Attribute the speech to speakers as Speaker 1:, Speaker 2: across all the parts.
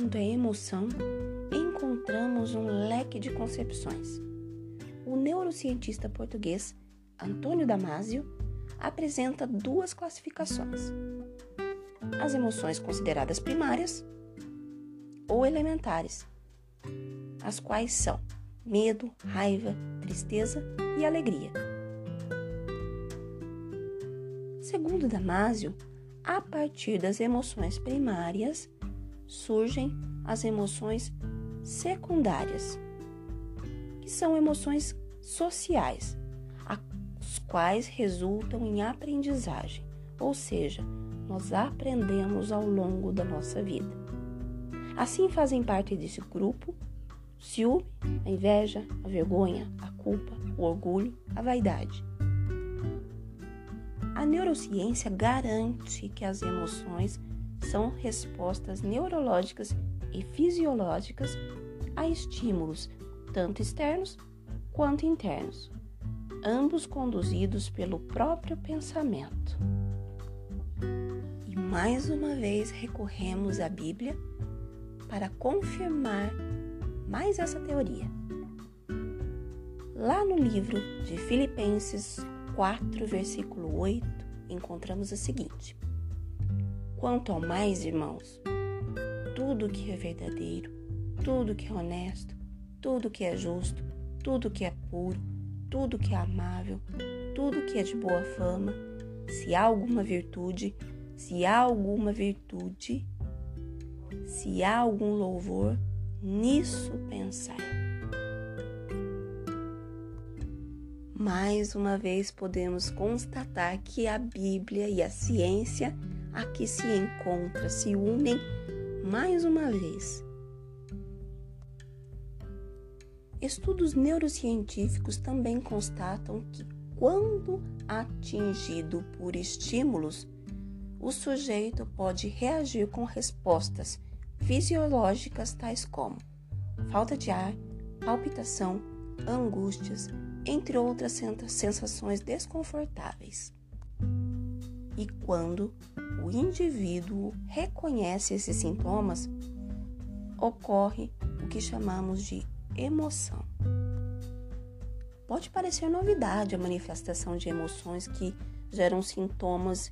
Speaker 1: assunto é emoção, encontramos um leque de concepções. O neurocientista português Antônio Damasio apresenta duas classificações: as emoções consideradas primárias ou elementares, as quais são medo, raiva, tristeza e alegria. Segundo Damásio, a partir das emoções primárias surgem as emoções secundárias, que são emoções sociais, as quais resultam em aprendizagem, ou seja, nós aprendemos ao longo da nossa vida. Assim fazem parte desse grupo ciúme, a inveja, a vergonha, a culpa, o orgulho, a vaidade. A neurociência garante que as emoções são respostas neurológicas e fisiológicas a estímulos tanto externos quanto internos, ambos conduzidos pelo próprio pensamento mais uma vez recorremos à Bíblia para confirmar mais essa teoria. Lá no livro de Filipenses 4, versículo 8, encontramos o seguinte: Quanto ao mais, irmãos, tudo que é verdadeiro, tudo que é honesto, tudo que é justo, tudo que é puro, tudo que é amável, tudo que é de boa fama, se há alguma virtude, se há alguma virtude, se há algum louvor, nisso pensai. Mais uma vez podemos constatar que a Bíblia e a ciência aqui se encontram, se unem mais uma vez. Estudos neurocientíficos também constatam que, quando atingido por estímulos, o sujeito pode reagir com respostas fisiológicas tais como falta de ar, palpitação, angústias, entre outras sensações desconfortáveis. E quando o indivíduo reconhece esses sintomas, ocorre o que chamamos de emoção. Pode parecer novidade a manifestação de emoções que geram sintomas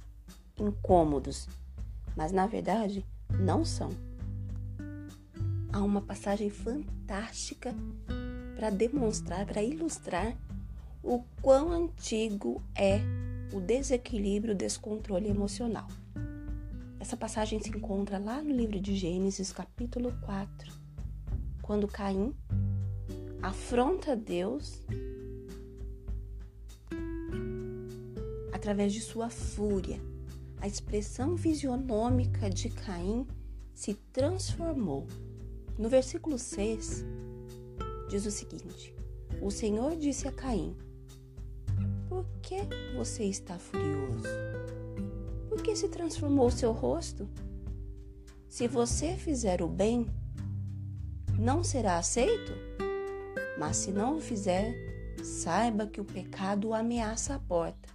Speaker 1: incômodos, mas na verdade não são. Há uma passagem fantástica para demonstrar, para ilustrar o quão antigo é o desequilíbrio, o descontrole emocional. Essa passagem se encontra lá no livro de Gênesis, capítulo 4, quando Caim afronta Deus através de sua fúria a expressão fisionômica de Caim se transformou. No versículo 6, diz o seguinte: O Senhor disse a Caim: que você está furioso? Por que se transformou seu rosto? Se você fizer o bem, não será aceito? Mas se não o fizer, saiba que o pecado o ameaça a porta.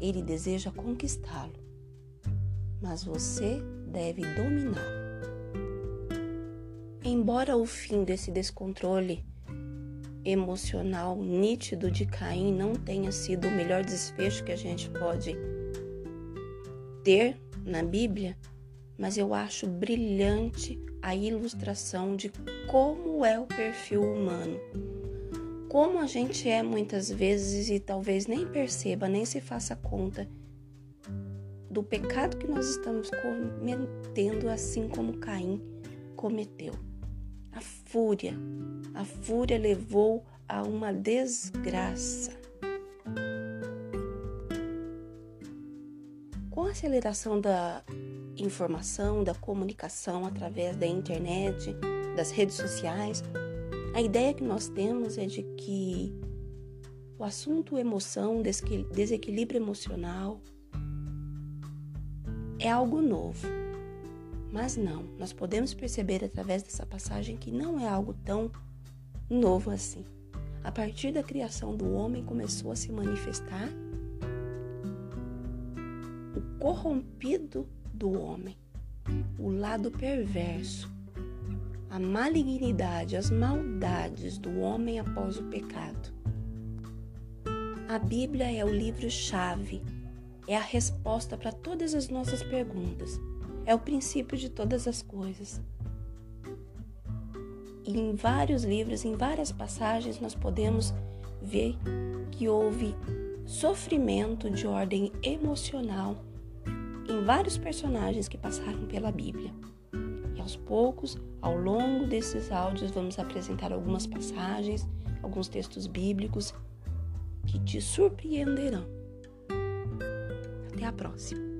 Speaker 1: Ele deseja conquistá-lo mas você deve dominá-lo. Embora o fim desse descontrole emocional nítido de Caim não tenha sido o melhor desfecho que a gente pode ter na Bíblia, mas eu acho brilhante a ilustração de como é o perfil humano. Como a gente é muitas vezes e talvez nem perceba, nem se faça conta do pecado que nós estamos cometendo, assim como Caim cometeu. A fúria, a fúria levou a uma desgraça. Com a aceleração da informação, da comunicação através da internet, das redes sociais, a ideia que nós temos é de que o assunto emoção, desequilíbrio emocional, é algo novo. Mas não, nós podemos perceber através dessa passagem que não é algo tão novo assim. A partir da criação do homem começou a se manifestar o corrompido do homem, o lado perverso, a malignidade, as maldades do homem após o pecado. A Bíblia é o livro-chave, é a resposta para todas as nossas perguntas, é o princípio de todas as coisas. E em vários livros, em várias passagens, nós podemos ver que houve sofrimento de ordem emocional em vários personagens que passaram pela Bíblia. E aos poucos, ao longo desses áudios, vamos apresentar algumas passagens, alguns textos bíblicos que te surpreenderão. Até a próxima!